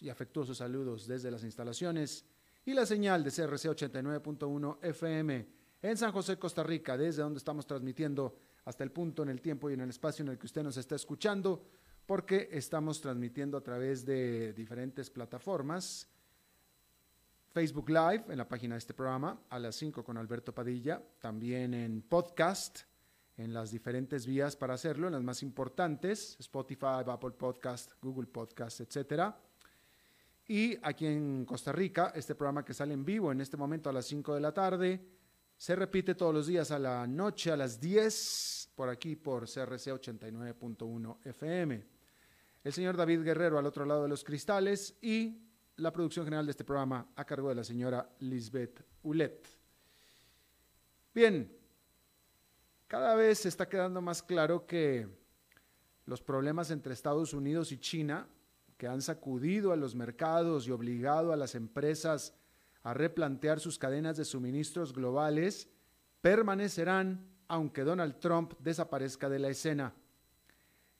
y afectuosos saludos desde las instalaciones y la señal de CRC 89.1 FM en San José, Costa Rica, desde donde estamos transmitiendo hasta el punto en el tiempo y en el espacio en el que usted nos está escuchando, porque estamos transmitiendo a través de diferentes plataformas. Facebook Live en la página de este programa a las 5 con Alberto Padilla, también en podcast, en las diferentes vías para hacerlo, en las más importantes, Spotify, Apple Podcast, Google Podcast, etcétera y aquí en Costa Rica, este programa que sale en vivo en este momento a las 5 de la tarde, se repite todos los días a la noche a las 10 por aquí por CRC 89.1 FM. El señor David Guerrero al otro lado de los cristales y la producción general de este programa a cargo de la señora Lisbeth Ulet. Bien, cada vez se está quedando más claro que los problemas entre Estados Unidos y China que han sacudido a los mercados y obligado a las empresas a replantear sus cadenas de suministros globales, permanecerán aunque Donald Trump desaparezca de la escena.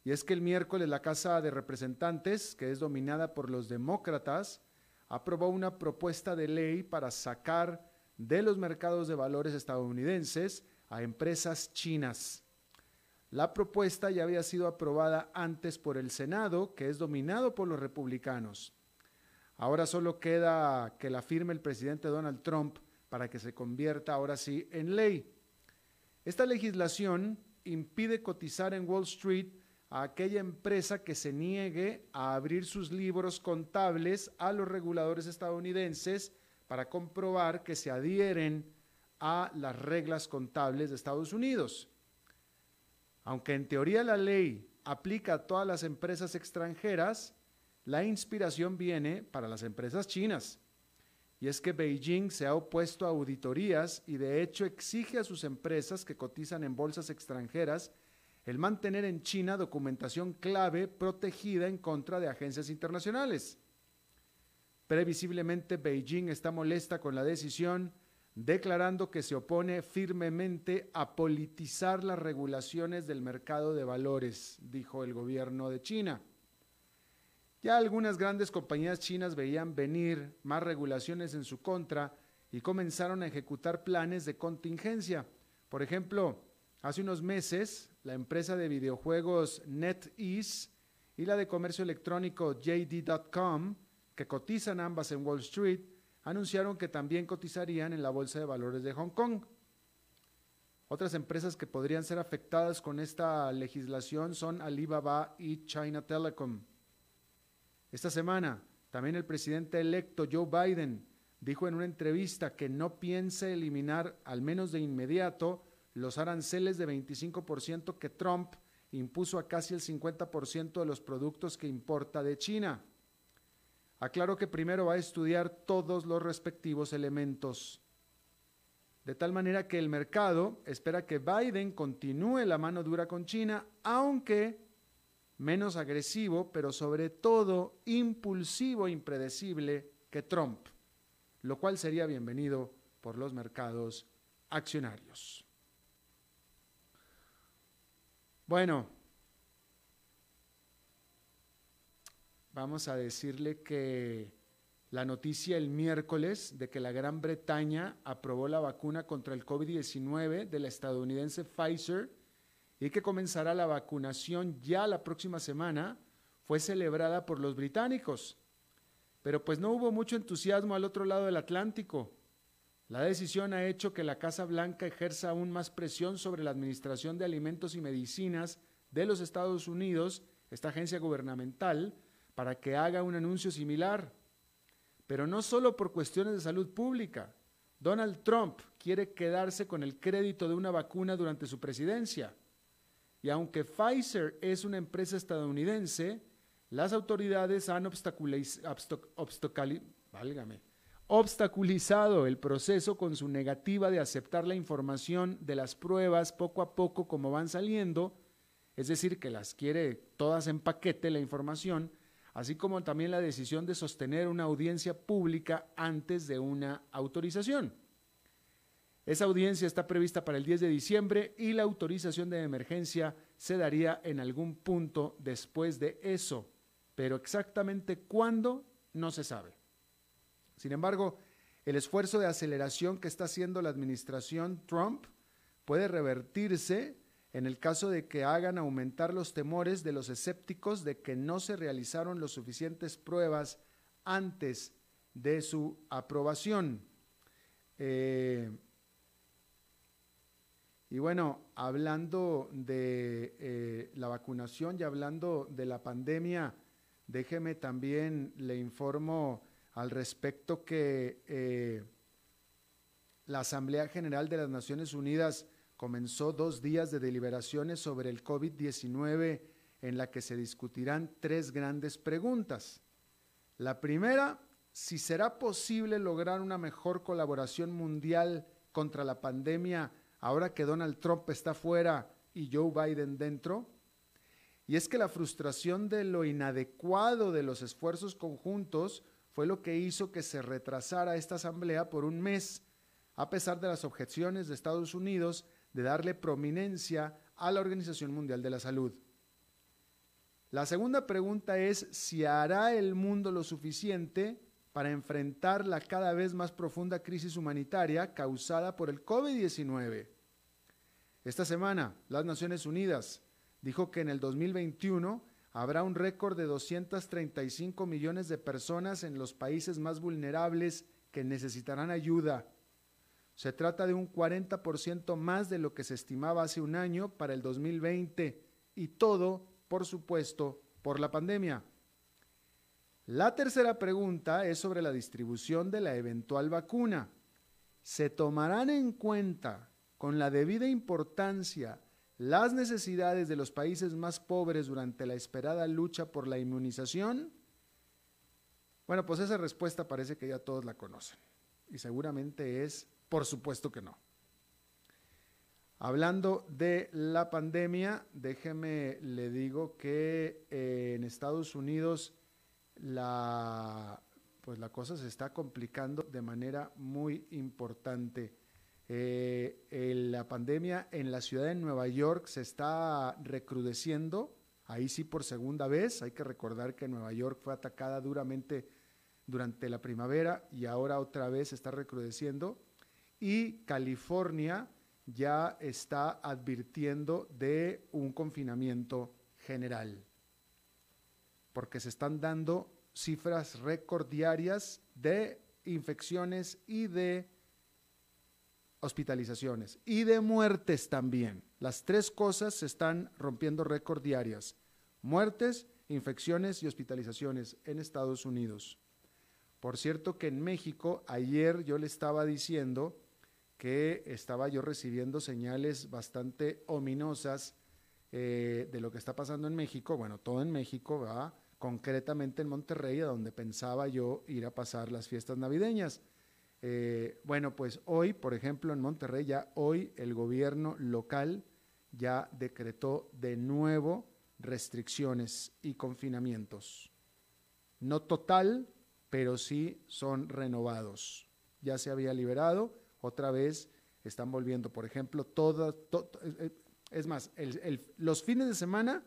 Y es que el miércoles la Casa de Representantes, que es dominada por los demócratas, aprobó una propuesta de ley para sacar de los mercados de valores estadounidenses a empresas chinas. La propuesta ya había sido aprobada antes por el Senado, que es dominado por los republicanos. Ahora solo queda que la firme el presidente Donald Trump para que se convierta ahora sí en ley. Esta legislación impide cotizar en Wall Street a aquella empresa que se niegue a abrir sus libros contables a los reguladores estadounidenses para comprobar que se adhieren a las reglas contables de Estados Unidos. Aunque en teoría la ley aplica a todas las empresas extranjeras, la inspiración viene para las empresas chinas. Y es que Beijing se ha opuesto a auditorías y de hecho exige a sus empresas que cotizan en bolsas extranjeras el mantener en China documentación clave protegida en contra de agencias internacionales. Previsiblemente Beijing está molesta con la decisión declarando que se opone firmemente a politizar las regulaciones del mercado de valores, dijo el gobierno de China. Ya algunas grandes compañías chinas veían venir más regulaciones en su contra y comenzaron a ejecutar planes de contingencia. Por ejemplo, hace unos meses, la empresa de videojuegos NetEase y la de comercio electrónico JD.com, que cotizan ambas en Wall Street, anunciaron que también cotizarían en la Bolsa de Valores de Hong Kong. Otras empresas que podrían ser afectadas con esta legislación son Alibaba y China Telecom. Esta semana, también el presidente electo Joe Biden dijo en una entrevista que no piensa eliminar, al menos de inmediato, los aranceles de 25% que Trump impuso a casi el 50% de los productos que importa de China. Aclaro que primero va a estudiar todos los respectivos elementos. De tal manera que el mercado espera que Biden continúe la mano dura con China, aunque menos agresivo, pero sobre todo impulsivo e impredecible que Trump, lo cual sería bienvenido por los mercados accionarios. Bueno, vamos a decirle que la noticia el miércoles de que la Gran Bretaña aprobó la vacuna contra el COVID-19 de la estadounidense Pfizer y que comenzará la vacunación ya la próxima semana fue celebrada por los británicos. Pero pues no hubo mucho entusiasmo al otro lado del Atlántico. La decisión ha hecho que la Casa Blanca ejerza aún más presión sobre la Administración de Alimentos y Medicinas de los Estados Unidos esta agencia gubernamental, para que haga un anuncio similar. Pero no solo por cuestiones de salud pública. Donald Trump quiere quedarse con el crédito de una vacuna durante su presidencia. Y aunque Pfizer es una empresa estadounidense, las autoridades han obstaculizado el proceso con su negativa de aceptar la información de las pruebas poco a poco como van saliendo, es decir, que las quiere todas en paquete la información, así como también la decisión de sostener una audiencia pública antes de una autorización. Esa audiencia está prevista para el 10 de diciembre y la autorización de emergencia se daría en algún punto después de eso, pero exactamente cuándo no se sabe. Sin embargo, el esfuerzo de aceleración que está haciendo la administración Trump puede revertirse en el caso de que hagan aumentar los temores de los escépticos de que no se realizaron los suficientes pruebas antes de su aprobación. Eh, y bueno, hablando de eh, la vacunación y hablando de la pandemia, déjeme también le informo al respecto que eh, la Asamblea General de las Naciones Unidas comenzó dos días de deliberaciones sobre el COVID-19 en la que se discutirán tres grandes preguntas. La primera, si será posible lograr una mejor colaboración mundial contra la pandemia ahora que Donald Trump está fuera y Joe Biden dentro. Y es que la frustración de lo inadecuado de los esfuerzos conjuntos fue lo que hizo que se retrasara esta asamblea por un mes, a pesar de las objeciones de Estados Unidos de darle prominencia a la Organización Mundial de la Salud. La segunda pregunta es si hará el mundo lo suficiente para enfrentar la cada vez más profunda crisis humanitaria causada por el COVID-19. Esta semana, las Naciones Unidas dijo que en el 2021 habrá un récord de 235 millones de personas en los países más vulnerables que necesitarán ayuda. Se trata de un 40% más de lo que se estimaba hace un año para el 2020 y todo, por supuesto, por la pandemia. La tercera pregunta es sobre la distribución de la eventual vacuna. ¿Se tomarán en cuenta con la debida importancia las necesidades de los países más pobres durante la esperada lucha por la inmunización? Bueno, pues esa respuesta parece que ya todos la conocen y seguramente es, por supuesto que no. Hablando de la pandemia, déjeme le digo que eh, en Estados Unidos la, pues la cosa se está complicando de manera muy importante. Eh, la pandemia en la ciudad de Nueva York se está recrudeciendo, ahí sí por segunda vez. Hay que recordar que Nueva York fue atacada duramente durante la primavera y ahora otra vez está recrudeciendo. Y California ya está advirtiendo de un confinamiento general porque se están dando cifras récord diarias de infecciones y de hospitalizaciones y de muertes también. Las tres cosas se están rompiendo récord diarias. Muertes, infecciones y hospitalizaciones en Estados Unidos. Por cierto que en México, ayer yo le estaba diciendo que estaba yo recibiendo señales bastante ominosas eh, de lo que está pasando en México, bueno, todo en México, ¿verdad? concretamente en Monterrey, a donde pensaba yo ir a pasar las fiestas navideñas. Eh, bueno, pues hoy, por ejemplo, en Monterrey, ya hoy el gobierno local ya decretó de nuevo restricciones y confinamientos. No total, pero sí son renovados. Ya se había liberado, otra vez están volviendo, por ejemplo, todas, eh, eh, es más, los fines de semana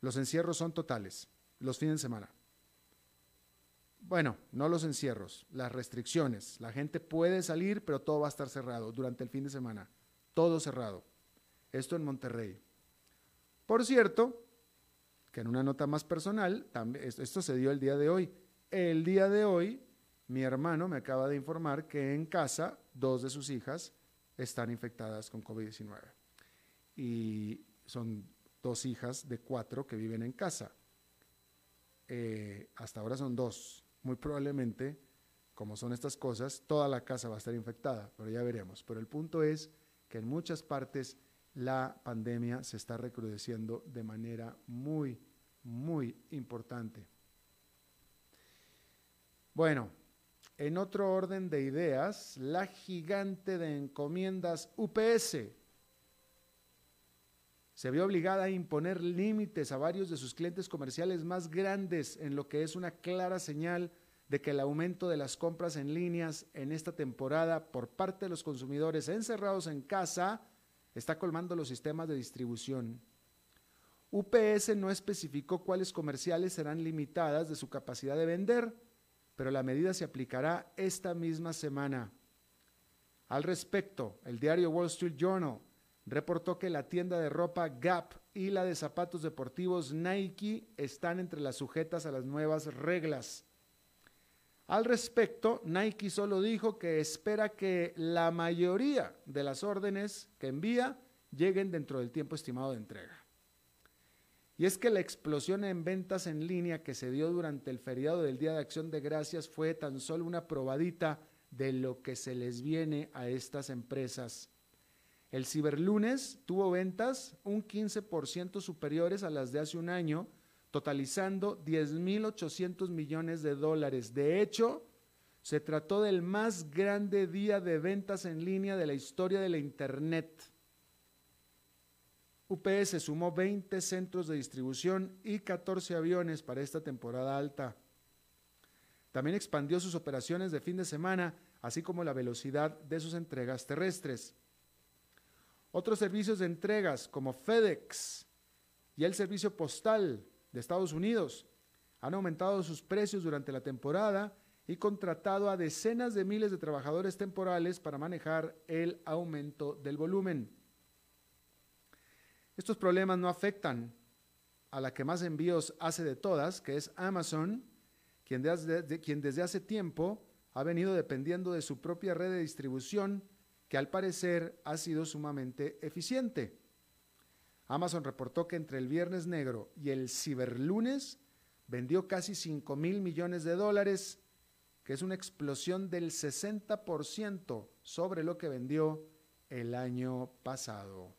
los encierros son totales, los fines de semana. Bueno, no los encierros, las restricciones. La gente puede salir, pero todo va a estar cerrado durante el fin de semana. Todo cerrado. Esto en Monterrey. Por cierto, que en una nota más personal, esto se dio el día de hoy. El día de hoy, mi hermano me acaba de informar que en casa dos de sus hijas están infectadas con COVID-19. Y son dos hijas de cuatro que viven en casa. Eh, hasta ahora son dos. Muy probablemente, como son estas cosas, toda la casa va a estar infectada, pero ya veremos. Pero el punto es que en muchas partes la pandemia se está recrudeciendo de manera muy, muy importante. Bueno, en otro orden de ideas, la gigante de encomiendas UPS se vio obligada a imponer límites a varios de sus clientes comerciales más grandes en lo que es una clara señal de que el aumento de las compras en líneas en esta temporada por parte de los consumidores encerrados en casa está colmando los sistemas de distribución. UPS no especificó cuáles comerciales serán limitadas de su capacidad de vender, pero la medida se aplicará esta misma semana. Al respecto, el diario Wall Street Journal reportó que la tienda de ropa Gap y la de zapatos deportivos Nike están entre las sujetas a las nuevas reglas. Al respecto, Nike solo dijo que espera que la mayoría de las órdenes que envía lleguen dentro del tiempo estimado de entrega. Y es que la explosión en ventas en línea que se dio durante el feriado del Día de Acción de Gracias fue tan solo una probadita de lo que se les viene a estas empresas. El ciberlunes tuvo ventas un 15% superiores a las de hace un año, totalizando 10.800 millones de dólares. De hecho, se trató del más grande día de ventas en línea de la historia de la Internet. UPS sumó 20 centros de distribución y 14 aviones para esta temporada alta. También expandió sus operaciones de fin de semana, así como la velocidad de sus entregas terrestres. Otros servicios de entregas como FedEx y el servicio postal de Estados Unidos han aumentado sus precios durante la temporada y contratado a decenas de miles de trabajadores temporales para manejar el aumento del volumen. Estos problemas no afectan a la que más envíos hace de todas, que es Amazon, quien desde, hace tiempo ha venido dependiendo de su propia red de distribución, que al parecer ha sido sumamente eficiente. Amazon reportó que entre el viernes negro y el ciberlunes vendió casi 5 mil millones de dólares, que es una explosión del 60% sobre lo que vendió el año pasado.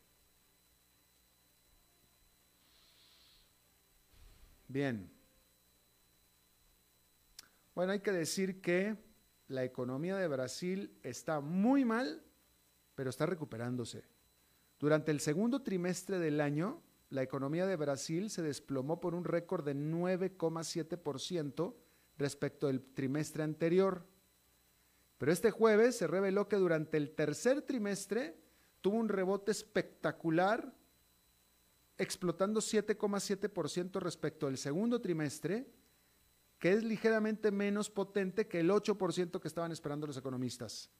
Bien. Bueno, hay que decir que la economía de Brasil está muy mal, pero está recuperándose. Durante el segundo trimestre del año, la economía de Brasil se desplomó por un récord de 9,7% respecto al trimestre anterior. Pero este jueves se reveló que durante el tercer trimestre tuvo un rebote espectacular explotando 7,7% respecto al segundo trimestre, que es ligeramente menos potente que el 8% que estaban esperando los economistas.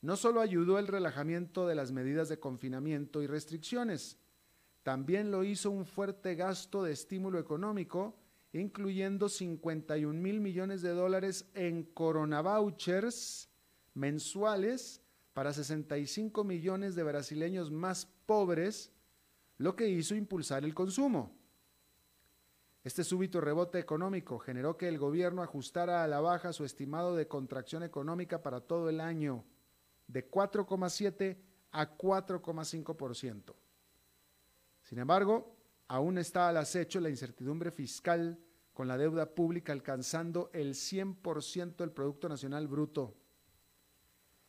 No solo ayudó el relajamiento de las medidas de confinamiento y restricciones, también lo hizo un fuerte gasto de estímulo económico, incluyendo 51 mil millones de dólares en coronavouchers mensuales para 65 millones de brasileños más pobres lo que hizo impulsar el consumo. Este súbito rebote económico generó que el gobierno ajustara a la baja su estimado de contracción económica para todo el año de 4,7 a 4,5%. Sin embargo, aún está al acecho la incertidumbre fiscal con la deuda pública alcanzando el 100% del Producto Nacional Bruto.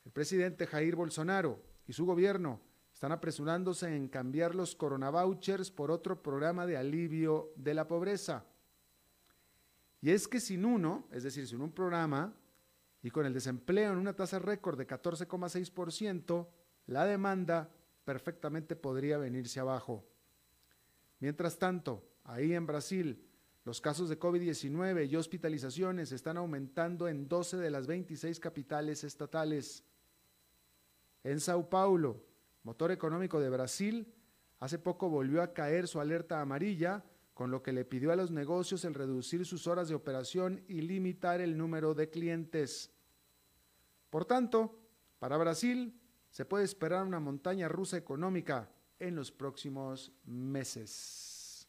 El presidente Jair Bolsonaro y su gobierno están apresurándose en cambiar los coronavouchers por otro programa de alivio de la pobreza. Y es que sin uno, es decir, sin un programa, y con el desempleo en una tasa récord de 14,6%, la demanda perfectamente podría venirse abajo. Mientras tanto, ahí en Brasil, los casos de COVID-19 y hospitalizaciones están aumentando en 12 de las 26 capitales estatales. En Sao Paulo, motor económico de Brasil, hace poco volvió a caer su alerta amarilla, con lo que le pidió a los negocios el reducir sus horas de operación y limitar el número de clientes. Por tanto, para Brasil se puede esperar una montaña rusa económica en los próximos meses.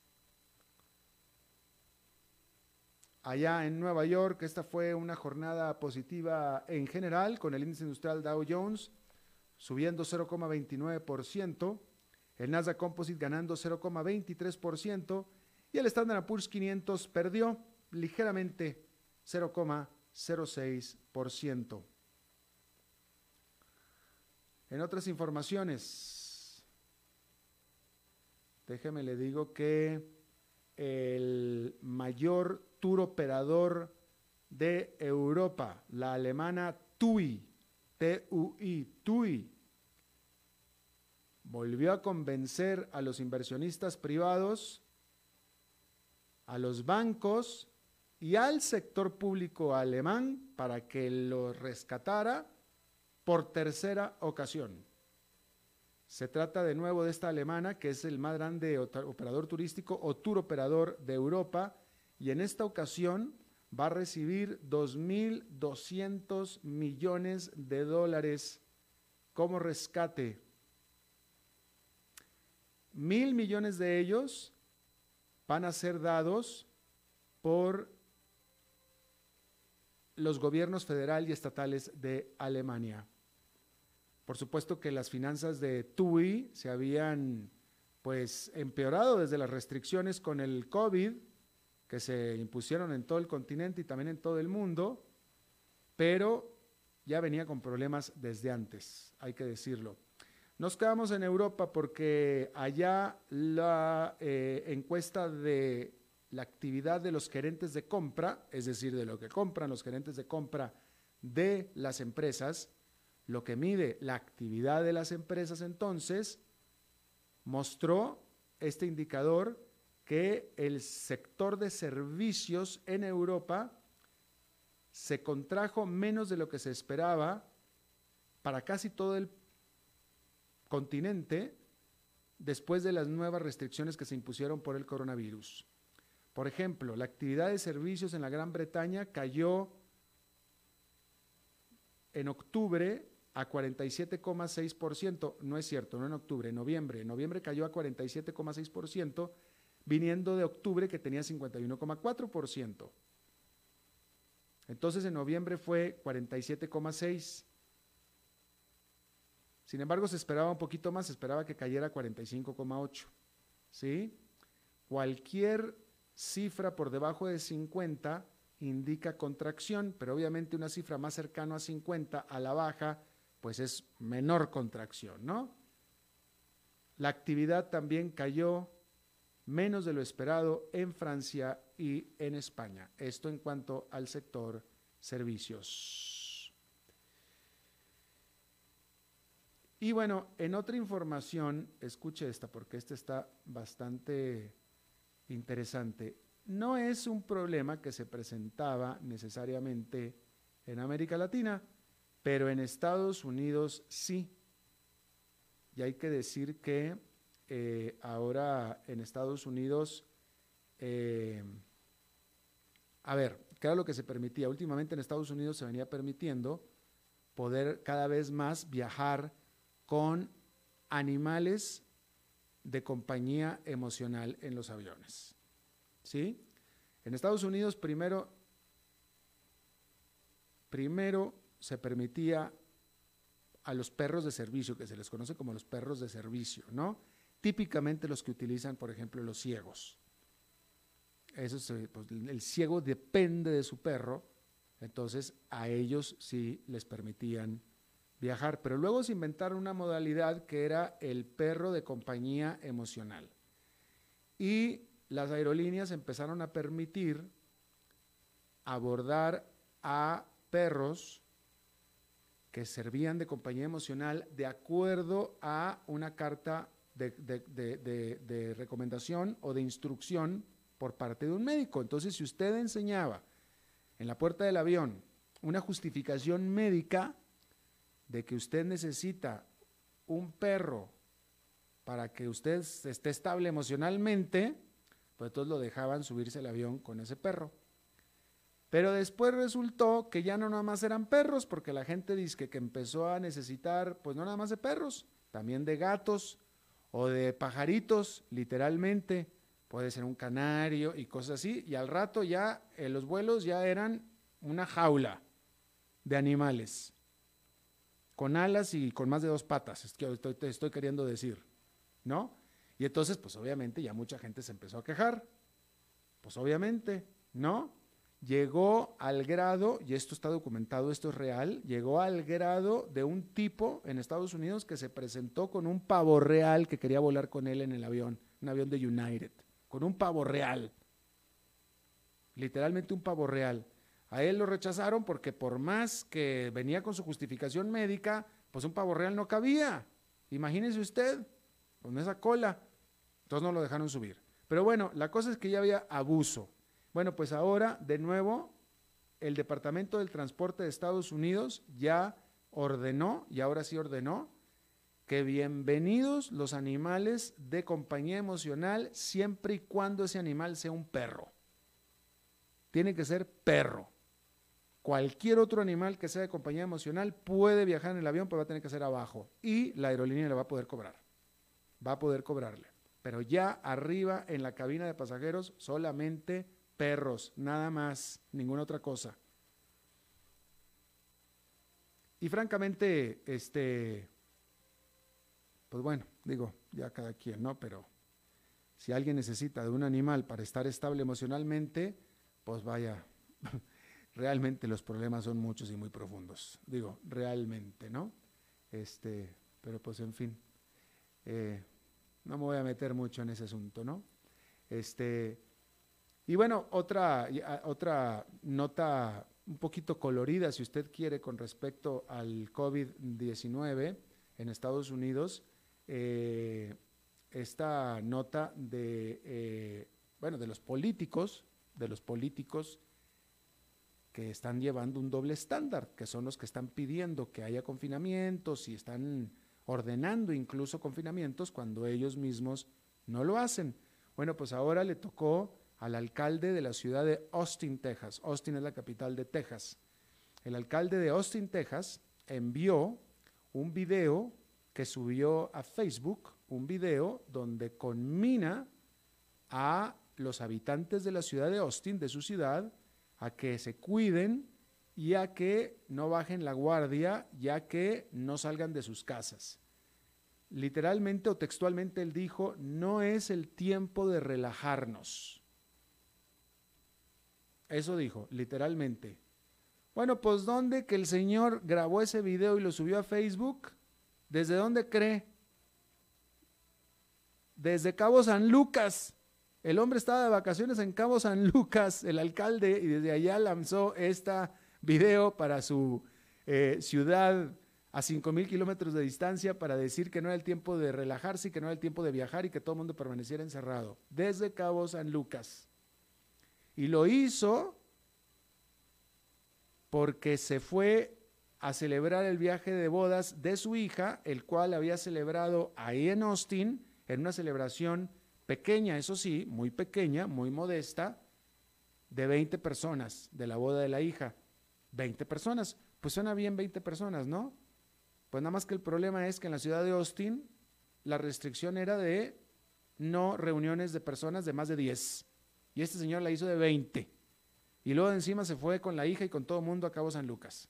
Allá en Nueva York, esta fue una jornada positiva en general, con el índice industrial Dow Jones subiendo 0,29%, el Nasdaq Composite ganando 0,23% y el Standard Poor's 500 perdió ligeramente 0,06%. En otras informaciones, déjeme le digo que el mayor tour operador de Europa, la alemana TUI, TUI, TUI, volvió a convencer a los inversionistas privados, a los bancos y al sector público alemán para que lo rescatara por tercera ocasión. Se trata de nuevo de esta alemana, que es el más grande operador turístico o tour operador de Europa, y en esta ocasión va a recibir 2.200 millones de dólares como rescate. Mil millones de ellos van a ser dados por los gobiernos federal y estatales de Alemania. Por supuesto que las finanzas de TUI se habían pues empeorado desde las restricciones con el COVID que se impusieron en todo el continente y también en todo el mundo, pero ya venía con problemas desde antes, hay que decirlo. Nos quedamos en Europa porque allá la eh, encuesta de la actividad de los gerentes de compra, es decir, de lo que compran los gerentes de compra de las empresas, lo que mide la actividad de las empresas entonces, mostró este indicador que el sector de servicios en Europa se contrajo menos de lo que se esperaba para casi todo el continente después de las nuevas restricciones que se impusieron por el coronavirus. Por ejemplo, la actividad de servicios en la Gran Bretaña cayó en octubre a 47,6%, no es cierto, no en octubre, en noviembre. En noviembre cayó a 47,6%, viniendo de octubre que tenía 51,4%. Entonces en noviembre fue 47,6%. Sin embargo, se esperaba un poquito más, se esperaba que cayera a 45,8%. ¿Sí? Cualquier cifra por debajo de 50 indica contracción, pero obviamente una cifra más cercana a 50 a la baja, pues es menor contracción, ¿no? La actividad también cayó menos de lo esperado en Francia y en España. Esto en cuanto al sector servicios. Y bueno, en otra información, escuche esta porque esta está bastante interesante. No es un problema que se presentaba necesariamente en América Latina, pero en Estados Unidos sí. Y hay que decir que eh, ahora en Estados Unidos, eh, a ver, ¿qué era lo que se permitía? Últimamente en Estados Unidos se venía permitiendo poder cada vez más viajar con animales de compañía emocional en los aviones. ¿Sí? En Estados Unidos primero, primero se permitía a los perros de servicio, que se les conoce como los perros de servicio, ¿no? Típicamente los que utilizan, por ejemplo, los ciegos. Eso pues, el ciego depende de su perro, entonces a ellos sí les permitían viajar, pero luego se inventaron una modalidad que era el perro de compañía emocional. Y las aerolíneas empezaron a permitir abordar a perros que servían de compañía emocional de acuerdo a una carta de, recomendación o de instrucción por parte de un médico. Entonces, si usted enseñaba en la puerta del avión una justificación médica, de que usted necesita un perro para que usted esté estable emocionalmente, pues todos lo dejaban subirse al avión con ese perro. Pero después resultó que ya no nada más eran perros, porque la gente dice que, que empezó a necesitar, pues no nada más de perros, también de gatos o de pajaritos, literalmente, puede ser un canario y cosas así, y al rato ya eh, los vuelos ya eran una jaula de animales, con alas y con más de dos patas, es que estoy, estoy queriendo decir, ¿no? Y entonces, pues obviamente ya mucha gente se empezó a quejar, pues obviamente, ¿no? Llegó al grado, y esto está documentado, esto es real, llegó al grado de un tipo en Estados Unidos que se presentó con un pavo real que quería volar con él en el avión, un avión de United, con un pavo real, literalmente un pavo real. A él lo rechazaron porque por más que venía con su justificación médica, pues un pavo real no cabía. Imagínese usted, con esa cola. Entonces no lo dejaron subir. Pero bueno, la cosa es que ya había abuso. Bueno, pues ahora, de nuevo, el Departamento del Transporte de Estados Unidos ya ordenó, y ahora sí ordenó, que bienvenidos los animales de compañía emocional siempre y cuando ese animal sea un perro. Tiene que ser perro. Cualquier otro animal que sea de compañía emocional puede viajar en el avión, pero va a tener que ser abajo. Y la aerolínea le va a poder cobrar. Va a poder cobrarle. Pero ya arriba en la cabina de pasajeros solamente perros, nada más, ninguna otra cosa. Y francamente, este, pues bueno, digo, ya cada quien, ¿no? Pero si alguien necesita de un animal para estar estable emocionalmente, pues vaya, realmente los problemas son muchos y muy profundos. Digo, realmente, ¿no? Este, pero pues en fin, eh, no me voy a meter mucho en ese asunto, ¿no? Este, y bueno, otra, otra nota un poquito colorida, si usted quiere, con respecto al COVID-19 en Estados Unidos, eh, esta nota de, eh, bueno, de los políticos, de los políticos que están llevando un doble estándar, que son los que están pidiendo que haya confinamientos y están ordenando incluso confinamientos cuando ellos mismos no lo hacen. Bueno, pues ahora le tocó al alcalde de la ciudad de Austin, Texas. Austin es la capital de Texas. El alcalde de Austin, Texas, envió un video que subió a Facebook, un video donde conmina a los habitantes de la ciudad de Austin, de su ciudad, a que se cuiden y a que no bajen la guardia, ya que no salgan de sus casas. Literalmente o textualmente él dijo, no es el tiempo de relajarnos eso dijo, literalmente. Bueno, pues ¿dónde que el señor grabó ese video y lo subió a Facebook? ¿Desde dónde cree? Desde Cabo San Lucas. El hombre estaba de vacaciones en Cabo San Lucas, el alcalde, y desde allá lanzó este video para su eh, ciudad a 5 mil kilómetros de distancia para decir que no era el tiempo de relajarse y que no era el tiempo de viajar y que todo el mundo permaneciera encerrado. Desde Cabo San Lucas. Y lo hizo porque se fue a celebrar el viaje de bodas de su hija, el cual había celebrado ahí en Austin, en una celebración pequeña, eso sí, muy pequeña, muy modesta, de 20 personas, de la boda de la hija. 20 personas, pues suena bien 20 personas, ¿no? Pues nada más que el problema es que en la ciudad de Austin la restricción era de no reuniones de personas de más de 10. Y este señor la hizo de 20. Y luego encima se fue con la hija y con todo mundo a Cabo San Lucas.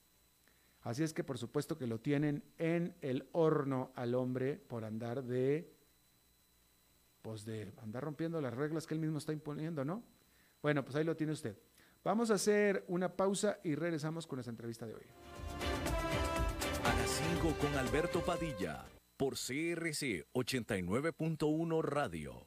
Así es que por supuesto que lo tienen en el horno al hombre por andar de, pues de andar rompiendo las reglas que él mismo está imponiendo, ¿no? Bueno, pues ahí lo tiene usted. Vamos a hacer una pausa y regresamos con esta entrevista de hoy. A las 5 con Alberto Padilla, por CRC 89.1 Radio.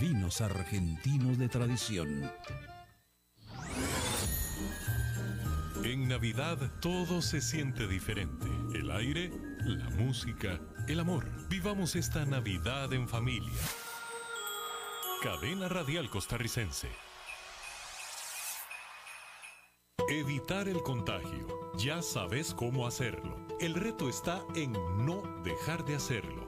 vinos argentinos de tradición. En Navidad todo se siente diferente. El aire, la música, el amor. Vivamos esta Navidad en familia. Cadena Radial Costarricense. Evitar el contagio. Ya sabes cómo hacerlo. El reto está en no dejar de hacerlo.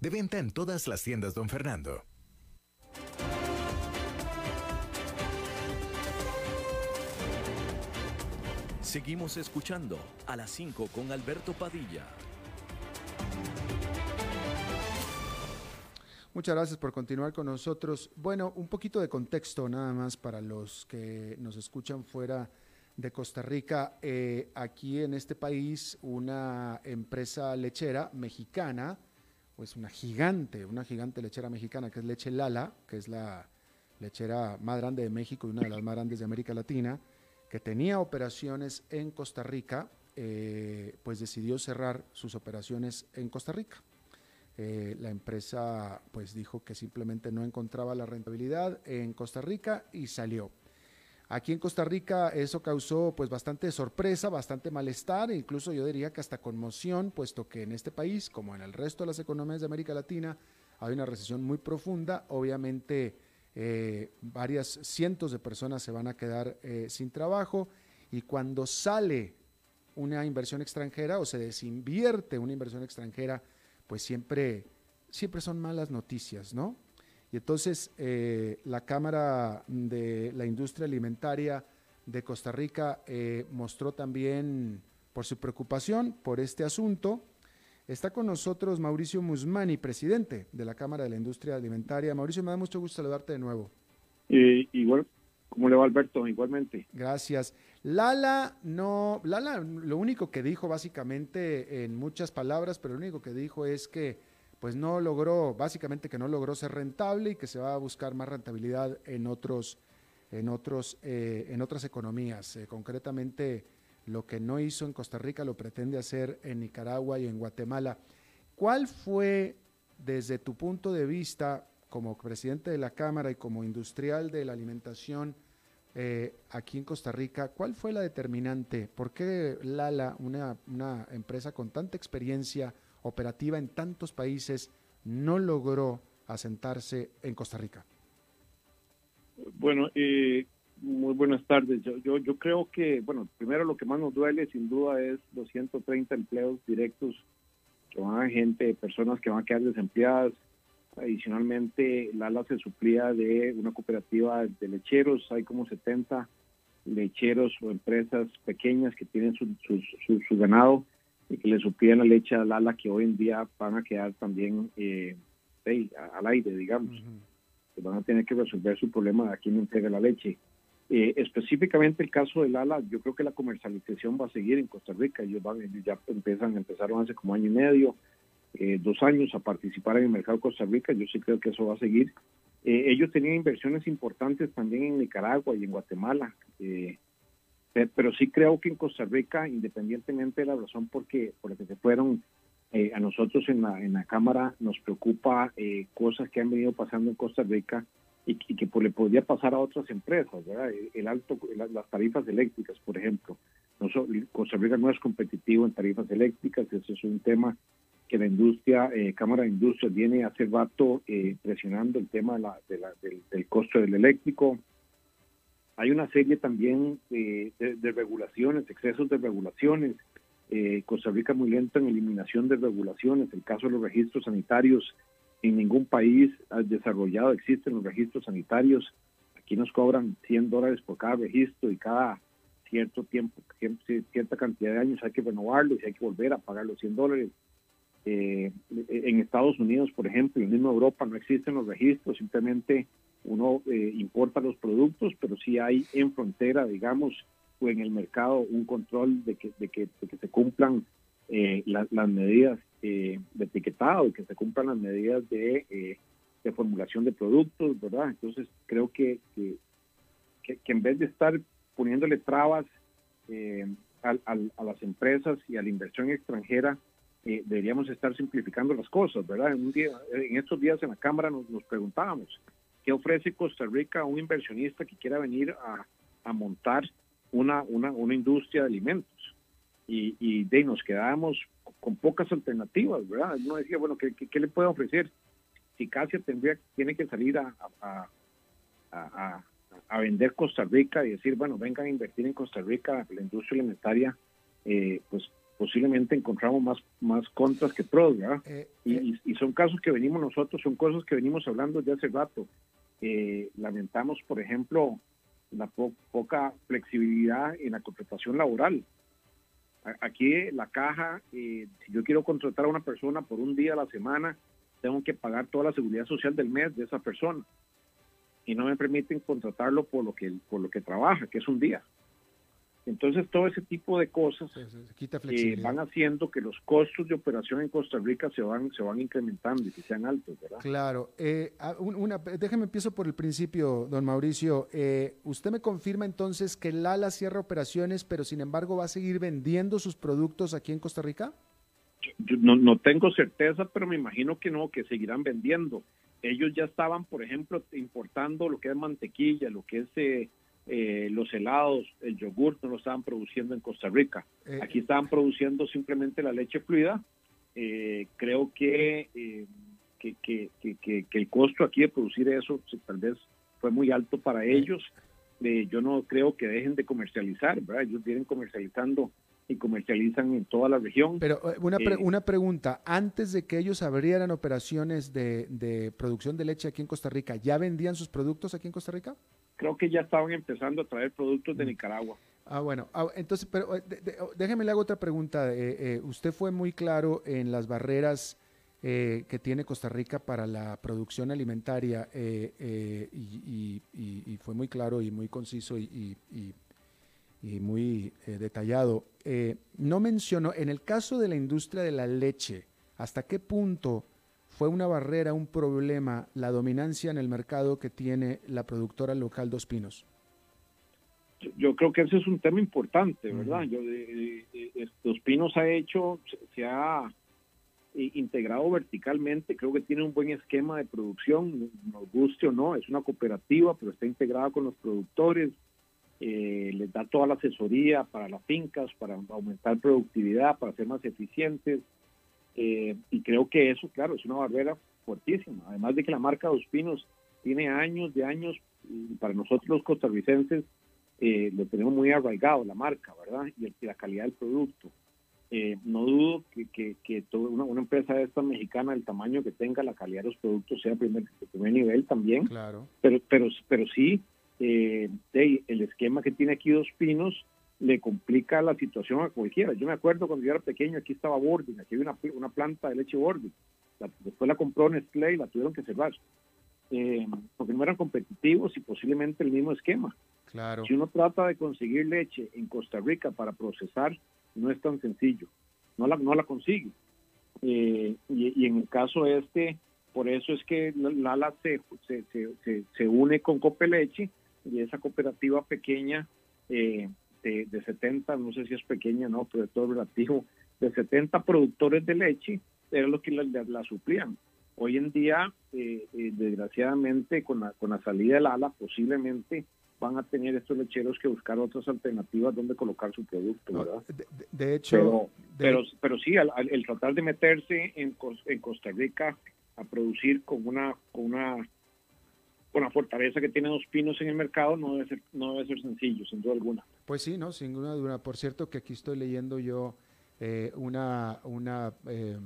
De venta en todas las tiendas, don Fernando. Seguimos escuchando a las 5 con Alberto Padilla. Muchas gracias por continuar con nosotros. Bueno, un poquito de contexto nada más para los que nos escuchan fuera de Costa Rica. Eh, aquí en este país, una empresa lechera mexicana, pues una gigante, una gigante lechera mexicana que es Leche Lala, que es la lechera más grande de México y una de las más grandes de América Latina, que tenía operaciones en Costa Rica, eh, pues decidió cerrar sus operaciones en Costa Rica. Eh, la empresa pues dijo que simplemente no encontraba la rentabilidad en Costa Rica y salió. Aquí en Costa Rica eso causó pues bastante sorpresa, bastante malestar, e incluso yo diría que hasta conmoción, puesto que en este país, como en el resto de las economías de América Latina, hay una recesión muy profunda. Obviamente eh, varias cientos de personas se van a quedar eh, sin trabajo y cuando sale una inversión extranjera o se desinvierte una inversión extranjera, pues siempre, siempre son malas noticias, ¿no? Y entonces eh, la Cámara de la Industria Alimentaria de Costa Rica eh, mostró también por su preocupación por este asunto. Está con nosotros Mauricio Musmani, presidente de la Cámara de la Industria Alimentaria. Mauricio, me da mucho gusto saludarte de nuevo. Igual, ¿cómo le va Alberto? Igualmente. Gracias. Lala no, Lala lo único que dijo básicamente en muchas palabras, pero lo único que dijo es que pues no logró, básicamente que no logró ser rentable y que se va a buscar más rentabilidad en otros, en otros, eh, en otras economías. Eh, concretamente, lo que no hizo en Costa Rica lo pretende hacer en Nicaragua y en Guatemala. ¿Cuál fue, desde tu punto de vista, como presidente de la Cámara y como industrial de la alimentación eh, aquí en Costa Rica, cuál fue la determinante? ¿Por qué Lala, una, una empresa con tanta experiencia, operativa en tantos países, no logró asentarse en Costa Rica? Bueno, eh, muy buenas tardes. Yo, yo, yo creo que, bueno, primero lo que más nos duele sin duda es los 130 empleos directos que van a gente, personas que van a quedar desempleadas. Adicionalmente, Lala se suplía de una cooperativa de lecheros, hay como 70 lecheros o empresas pequeñas que tienen su, su ganado y que le supieran la leche al ala que hoy en día van a quedar también eh, al aire, digamos. van a tener que resolver su problema de a quién entrega la leche. Eh, específicamente el caso del ala, yo creo que la comercialización va a seguir en Costa Rica. Ellos van, ya empiezan, empezaron hace como año y medio, eh, dos años a participar en el mercado de Costa Rica. Yo sí creo que eso va a seguir. ellos tenían inversiones importantes también en Nicaragua y en Guatemala. Eh, pero sí creo que en Costa Rica, independientemente de la razón por, por la que se fueron, Eh, a nosotros en la, en la Cámara nos preocupa eh, cosas que han venido pasando en Costa Rica y, que le podría pasar a otras empresas. El alto, las tarifas eléctricas, por ejemplo. Costa Rica no es competitivo en tarifas eléctricas, ese es un tema que la industria, eh, Cámara de Industria viene hace rato eh, presionando el tema de la, del, costo del eléctrico. Hay una serie también de, regulaciones, excesos de regulaciones. Eh, Costa Rica muy lenta en eliminación de regulaciones. El caso de los registros sanitarios, en ningún país desarrollado existen los registros sanitarios. Aquí nos cobran 100 dólares por cada registro y cada cierto tiempo, cierta cantidad de años hay que renovarlo y hay que volver a pagar los 100 dólares. Eh, en Estados Unidos, por ejemplo, y en Europa no existen los registros, simplemente uno eh, importa los productos, pero sí hay en frontera, digamos, o en el mercado un control de que, de que, se cumplan eh, las medidas de etiquetado que se cumplan las medidas de, de, formulación de productos, ¿verdad? Entonces creo que, que, en vez de estar poniéndole trabas eh, a, las empresas y a la inversión extranjera, eh, deberíamos estar simplificando las cosas, ¿verdad? En, un día, en estos días en la Cámara nos, preguntábamos, ¿qué ofrece Costa Rica a un inversionista que quiera venir a, montar una, una, una, industria de alimentos? Y, y de nos quedábamos con pocas alternativas, ¿verdad? Uno decía, bueno, ¿qué, qué, le puede ofrecer? Si Casia tendría, tiene que salir a, a, a vender Costa Rica y decir, bueno, vengan a invertir en Costa Rica, la industria alimentaria, eh, pues posiblemente encontramos más, más contras que pros, ¿verdad? Eh, eh. y, son casos que venimos nosotros, son cosas que venimos hablando de hace rato. Lamentamos, por ejemplo, la poca flexibilidad en la contratación laboral. aquí la caja, si yo quiero contratar a una persona por un día a la semana, tengo que pagar toda la seguridad social del mes de esa persona y no me permiten contratarlo por lo que por lo que trabaja, que es un día. Entonces todo ese tipo de cosas eh, van haciendo que los costos de operación en Costa Rica se van se van incrementando y que sean altos, ¿verdad? Claro. Eh, ah, una, déjeme empiezo por el principio, don Mauricio. Eh, usted me confirma entonces que Lala cierra operaciones, pero sin embargo va a seguir vendiendo sus productos aquí en Costa Rica. no, no tengo certeza, pero me imagino que no, que seguirán vendiendo ellos ya estaban, por ejemplo, importando lo que es mantequilla, lo que es eh, eh, los helados, el yogur, no lo estaban produciendo en Costa Rica. Eh, Aquí estaban produciendo simplemente la leche fluida. creo que, que, que, que, el costo aquí de producir eso tal vez fue muy alto para ellos. yo no creo que dejen de comercializar, ¿verdad? Ellos vienen comercializando y comercializan en toda la región. Pero eh, una, eh, una pregunta, antes de que ellos abrieran operaciones de, de, producción de leche aquí en Costa Rica, ¿ya vendían sus productos aquí en Costa Rica? Creo que ya estaban empezando a traer productos de mm. Nicaragua. Ah, bueno, ah, entonces, pero eh, oh, déjeme le hago otra pregunta. usted fue muy claro en las barreras que tiene Costa Rica para la producción alimentaria y, y, fue muy claro y muy conciso y, muy eh, detallado. Eh, no mencionó, en el caso de la industria de la leche, ¿hasta qué punto fue una barrera, un problema, la dominancia en el mercado que tiene la productora local Dos Pinos? Yo, creo que ese es un tema importante, ¿verdad? Yo, Dos Pinos ha hecho, se, ha integrado verticalmente, creo que tiene un buen esquema de producción, nos guste o no, es una cooperativa, pero está integrada con los productores, eh, les da toda la asesoría para las fincas, para aumentar productividad, para ser más eficientes. Eh, y creo que eso, claro, es una barrera fuertísima. Además de que la marca Dos Pinos tiene años de años, y para nosotros los costarricenses eh, lo tenemos muy arraigado, la marca, ¿verdad? Y, la calidad del producto. Eh, no dudo que, que, que toda una, una, empresa esta mexicana, el tamaño que tenga, la calidad de los productos sea primer, de primer nivel también. Claro. Pero, pero, pero sí, eh, el esquema que tiene aquí Dos Pinos le complica la situación a cualquiera. Yo me acuerdo cuando yo era pequeño, aquí estaba Bording, aquí había una, una planta de leche Bording. después la compró Nestlé y la tuvieron que cerrar. Eh, porque no eran competitivos y posiblemente el mismo esquema. Claro. Si uno trata de conseguir leche en Costa Rica para procesar, no es tan sencillo. No la, no la consigue. Eh, y, en el caso este, por eso es que Lala se, se, se, se une con Copeleche y esa cooperativa pequeña eh, de, de, 70, no sé si es pequeña, no, pero de todo relativo, de 70 productores de leche, era lo que la, suplían. Hoy en día, eh, eh, desgraciadamente, con la, con la salida del ala, posiblemente van a tener estos lecheros que buscar otras alternativas donde colocar su producto, ¿verdad? De, hecho... Pero, pero, sí, el tratar de meterse en, en Costa Rica a producir con una, con una con la fortaleza que tiene Dos Pinos en el mercado, no debe ser, no debe ser sencillo, sin duda alguna. Pues sí, no, sin duda. Por cierto, que aquí estoy leyendo yo eh, una, una eh,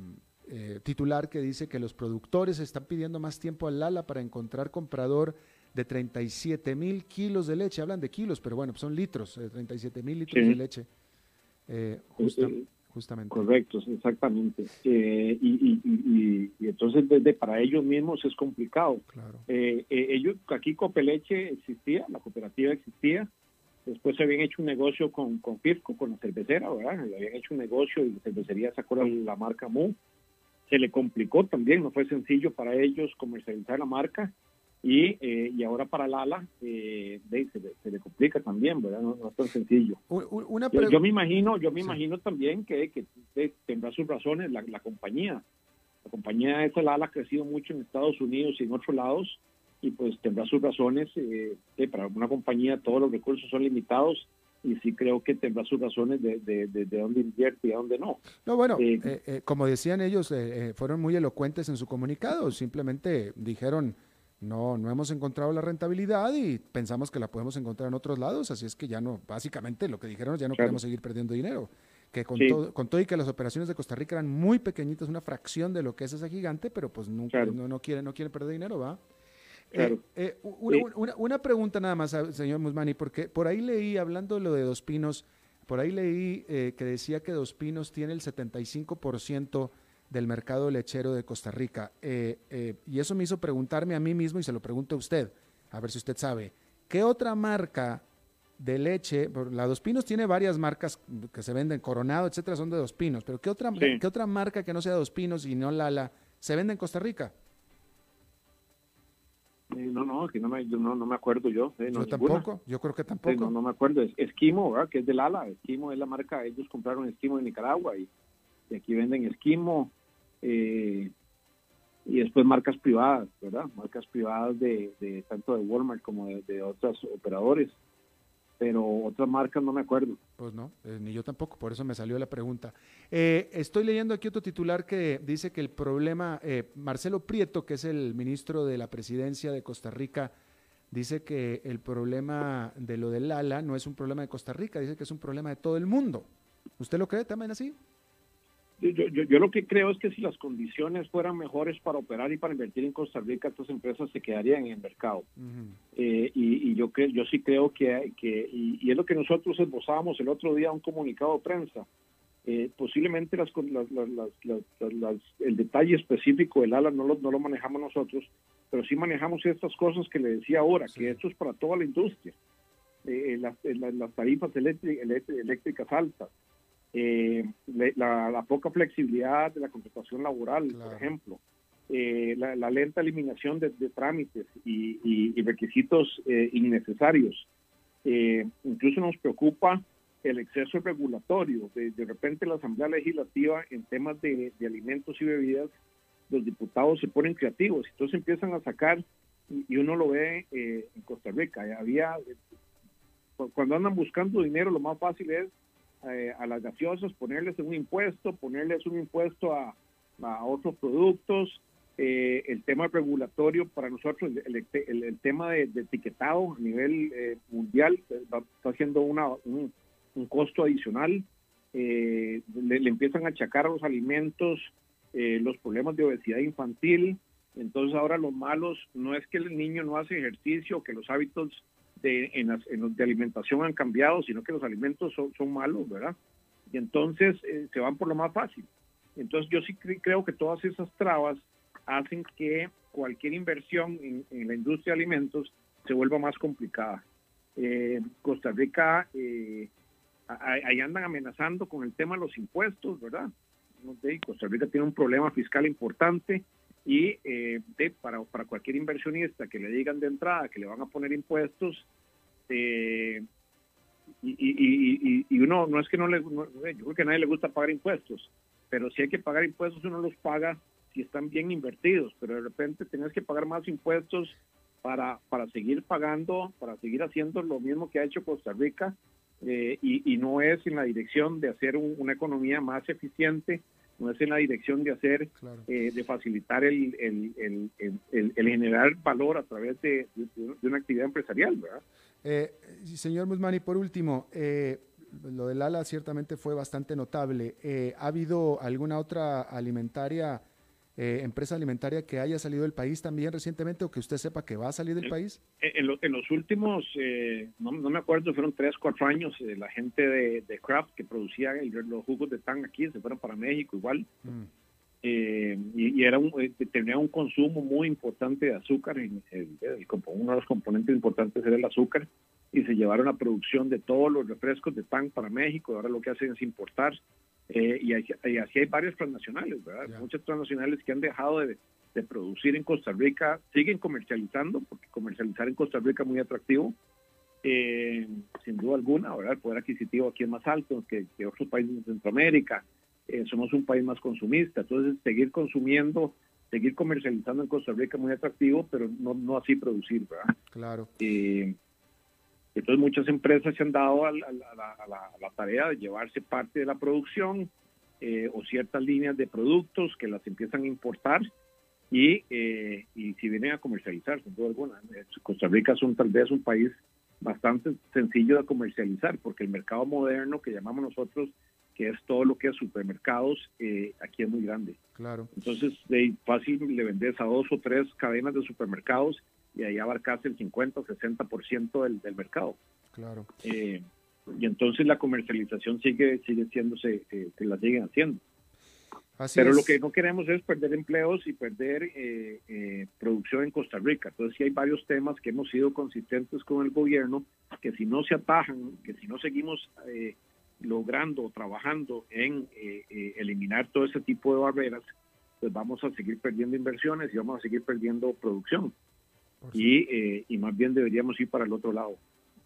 eh, titular que dice que los productores están pidiendo más tiempo al Lala para encontrar comprador de 37 mil kilos de leche. Hablan de kilos, pero bueno, son litros, 37 mil litros de leche. Justa, justamente. Correcto, exactamente. Eh, y, entonces desde para ellos mismos es complicado. Claro. Eh, eh, ellos, aquí Copeleche existía, la cooperativa existía, después se habían hecho un negocio con, con Firco, con la cervecera, ¿verdad? habían hecho un negocio y la cervecería sacó la, marca Mu. Se le complicó también, no fue sencillo para ellos comercializar la marca y, eh, y ahora para Lala eh, se, le, complica también, ¿verdad? No, es tan sencillo. Una yo, me imagino, yo me imagino también que, que, tendrá sus razones la, la compañía. La compañía esa Lala ha crecido mucho en Estados Unidos y en otros lados y pues tendrá sus razones. Eh, para una compañía todos los recursos son limitados y sí creo que tendrá sus razones de, de, de, dónde invierte y a dónde no. No, bueno, eh, como decían ellos, fueron muy elocuentes en su comunicado, simplemente dijeron no, no hemos encontrado la rentabilidad y pensamos que la podemos encontrar en otros lados, así es que ya no, básicamente lo que dijeron ya no queremos seguir perdiendo dinero. Que con, todo, con todo y que las operaciones de Costa Rica eran muy pequeñitas, una fracción de lo que es ese gigante, pero pues nunca, no, no, quieren, no quieren perder dinero, ¿va? Eh, eh, una, pregunta nada más, señor Musmani, porque por ahí leí, hablando de lo de Dos Pinos, por ahí leí eh, que decía que Dos Pinos tiene el 75% del mercado lechero de Costa Rica. Eh, eh, y eso me hizo preguntarme a mí mismo y se lo pregunto a usted, a ver si usted sabe, ¿qué otra marca de leche, la Dos Pinos tiene varias marcas que se venden, Coronado, etcétera, son de Dos Pinos, pero ¿qué otra, ¿qué otra marca que no sea Dos Pinos y no Lala se vende en Costa Rica? Eh, no, no, que no me, no, me acuerdo yo. yo tampoco, yo creo que tampoco. no, me acuerdo. Es Esquimo, ¿verdad? que es de Lala. Esquimo es la marca, ellos compraron Esquimo de Nicaragua y, y aquí venden Esquimo. Eh, y después marcas privadas, ¿verdad? Marcas privadas de, tanto de Walmart como de, otros operadores. Pero otras marcas no me acuerdo. Pues no, eh, ni yo tampoco, por eso me salió la pregunta. Eh, estoy leyendo aquí otro titular que dice que el problema, Marcelo Prieto, que es el ministro de la presidencia de Costa Rica, dice que el problema de lo del ALA no es un problema de Costa Rica, dice que es un problema de todo el mundo. ¿Usted lo cree también así? Yo, yo, yo, lo que creo es que si las condiciones fueran mejores para operar y para invertir en Costa Rica, estas empresas se quedarían en el mercado. Eh, y, yo creo, yo sí creo que, que y, es lo que nosotros esbozábamos el otro día un comunicado de prensa. Eh, posiblemente las, el detalle específico del ala no lo, no lo manejamos nosotros, pero sí manejamos estas cosas que le decía ahora, que esto es para toda la industria. Eh, las, las, tarifas eléctricas altas, eh, la, poca flexibilidad de la contratación laboral, por ejemplo, eh, la, lenta eliminación de, trámites y, requisitos eh, innecesarios. incluso nos preocupa el exceso regulatorio. De, repente la Asamblea Legislativa en temas de, alimentos y bebidas, los diputados se ponen creativos, entonces empiezan a sacar, y, uno lo ve en Costa Rica, había, cuando andan buscando dinero, lo más fácil es eh, a las gaseosas, ponerles un impuesto, ponerles un impuesto a, a otros productos, eh, el tema regulatorio para nosotros, el, tema de, etiquetado a nivel eh, mundial está haciendo una, un, costo adicional. le, empiezan a achacar los alimentos los problemas de obesidad infantil. Entonces ahora los malos no es que el niño no hace ejercicio, que los hábitos de, en, los de alimentación han cambiado, sino que los alimentos son, son malos, ¿verdad? Y entonces eh, se van por lo más fácil. Entonces yo sí creo que todas esas trabas hacen que cualquier inversión en, la industria de alimentos se vuelva más complicada. Eh, Costa Rica, eh, ahí andan amenazando con el tema de los impuestos, ¿verdad? Costa Rica tiene un problema fiscal importante y eh, para, para cualquier inversionista que le digan de entrada que le van a poner impuestos, eh, y, uno no es que no le, yo creo que a nadie le gusta pagar impuestos, pero si hay que pagar impuestos, uno los paga si están bien invertidos, pero de repente tenés que pagar más impuestos para, para seguir pagando, para seguir haciendo lo mismo que ha hecho Costa Rica, eh, y, no es en la dirección de hacer una economía más eficiente, no es en la dirección de hacer, eh, de facilitar el, el, el, el, generar valor a través de, una actividad empresarial, ¿verdad? Eh, señor Musmani, por último, eh, lo del ALA ciertamente fue bastante notable. ¿Ha habido alguna otra alimentaria eh, empresa alimentaria que haya salido del país también recientemente o que usted sepa que va a salir del país? En, los últimos, eh, no, me acuerdo, fueron tres, cuatro años, eh, la gente de, Kraft que producía los jugos de tan aquí se fueron para México igual. Mm. y, era un, tenía un consumo muy importante de azúcar, en uno de los componentes importantes era el azúcar, y se llevaron la producción de todos los refrescos de tan para México, ahora lo que hacen es importar eh, y, así hay varios transnacionales, ¿verdad? Muchos transnacionales que han dejado de, producir en Costa Rica siguen comercializando, porque comercializar en Costa Rica es muy atractivo, eh, sin duda alguna, ¿verdad? El poder adquisitivo aquí es más alto que, otros países de Centroamérica, eh, somos un país más consumista, entonces seguir consumiendo, seguir comercializando en Costa Rica es muy atractivo, pero no, no así producir, ¿verdad? Claro. Entonces muchas empresas se han dado a, la, tarea de llevarse parte de la producción eh, o ciertas líneas de productos que las empiezan a importar y, eh, y si vienen a comercializar, sin duda alguna. Eh, Costa Rica es un, tal vez un país bastante sencillo de comercializar porque el mercado moderno que llamamos nosotros que es todo lo que es supermercados, aquí es muy grande. Claro. Entonces, de fácil le vendes a dos o tres cadenas de supermercados y ahí abarcase el 50 o 60% del, del mercado. Claro. Eh, y entonces la comercialización sigue sigue siéndose, eh, que la siguen haciendo. Pero lo que no queremos es perder empleos y perder eh, eh, producción en Costa Rica. Entonces sí hay varios temas que hemos sido consistentes con el gobierno, que si no se atajan, que si no seguimos logrando o trabajando en eliminar todo ese tipo de barreras, pues vamos a seguir perdiendo inversiones y vamos a seguir perdiendo producción y, eh, y más bien deberíamos ir para el otro lado,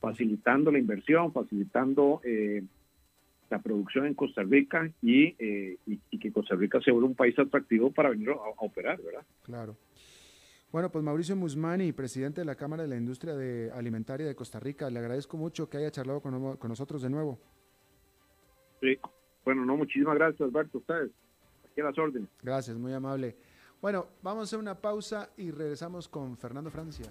facilitando la inversión, facilitando eh, la producción en Costa Rica eh, y, y, que Costa Rica sea un país atractivo para venir a, operar, ¿verdad? Claro. Bueno, pues Mauricio Musmani, presidente de la Cámara de la Industria de Alimentaria de Costa Rica, le agradezco mucho que haya charlado con, con nosotros de nuevo. Sí, bueno, no, muchísimas gracias, Alberto, ustedes. Aquí a las órdenes. Gracias, muy amable. Bueno, vamos a hacer una pausa y regresamos con Fernando Francia.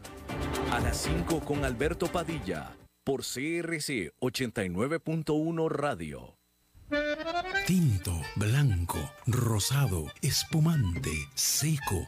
A las 5 con Alberto Padilla, por CRC 89.1 Radio. Tinto, blanco, rosado, espumante, seco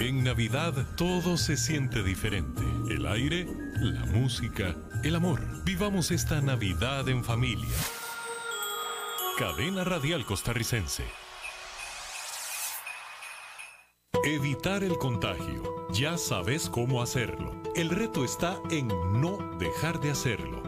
En Navidad todo se siente diferente. El aire, la música, el amor. Vivamos esta Navidad en familia. Cadena Radial Costarricense. Evitar el contagio. Ya sabes cómo hacerlo. El reto está en no dejar de hacerlo.